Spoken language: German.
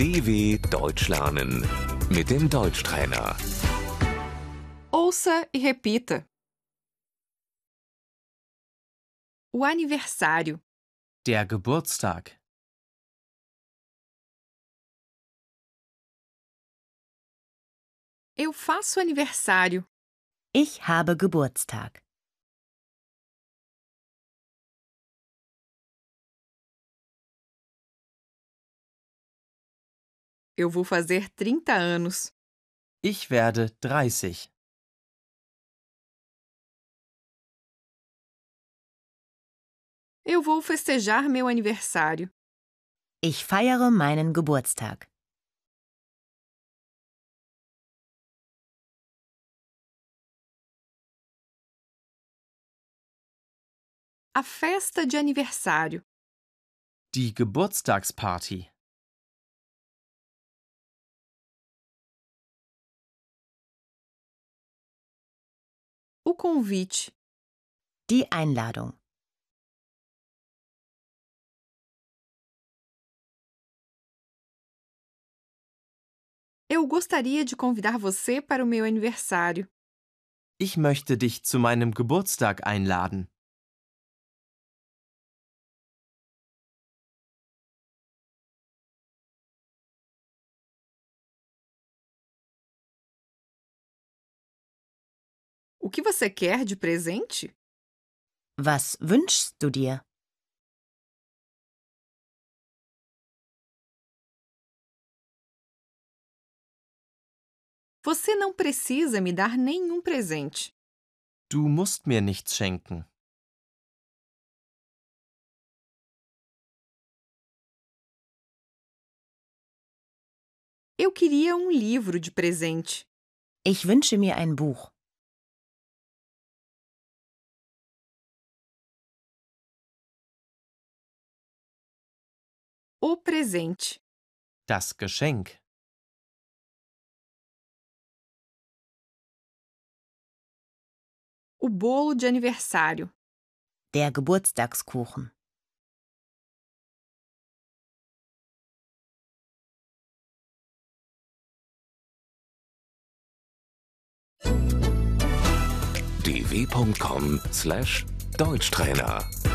DW Deutsch lernen mit dem Deutschtrainer. Ouça e repita. O aniversário, Der Geburtstag. eu faço aniversário, Ich habe Geburtstag. Eu vou fazer 30 anos, Ich werde 30. eu vou festejar meu aniversário, Ich feiere meinen Geburtstag. a festa de aniversário, Die Geburtstagsparty. Convite, Die Einladung. eu gostaria de convidar você para o meu aniversário. Ich möchte dich zu meinem Geburtstag einladen. O que você quer de presente? Was wünschst du dir? Você não precisa me dar nenhum presente. Du musst mir nichts schenken. Eu queria um livro de presente. Ich wünsche mir ein Buch. O presente. Das Geschenk. O bolo de aniversário. Der Geburtstagskuchen. dw.com/deutschtrainer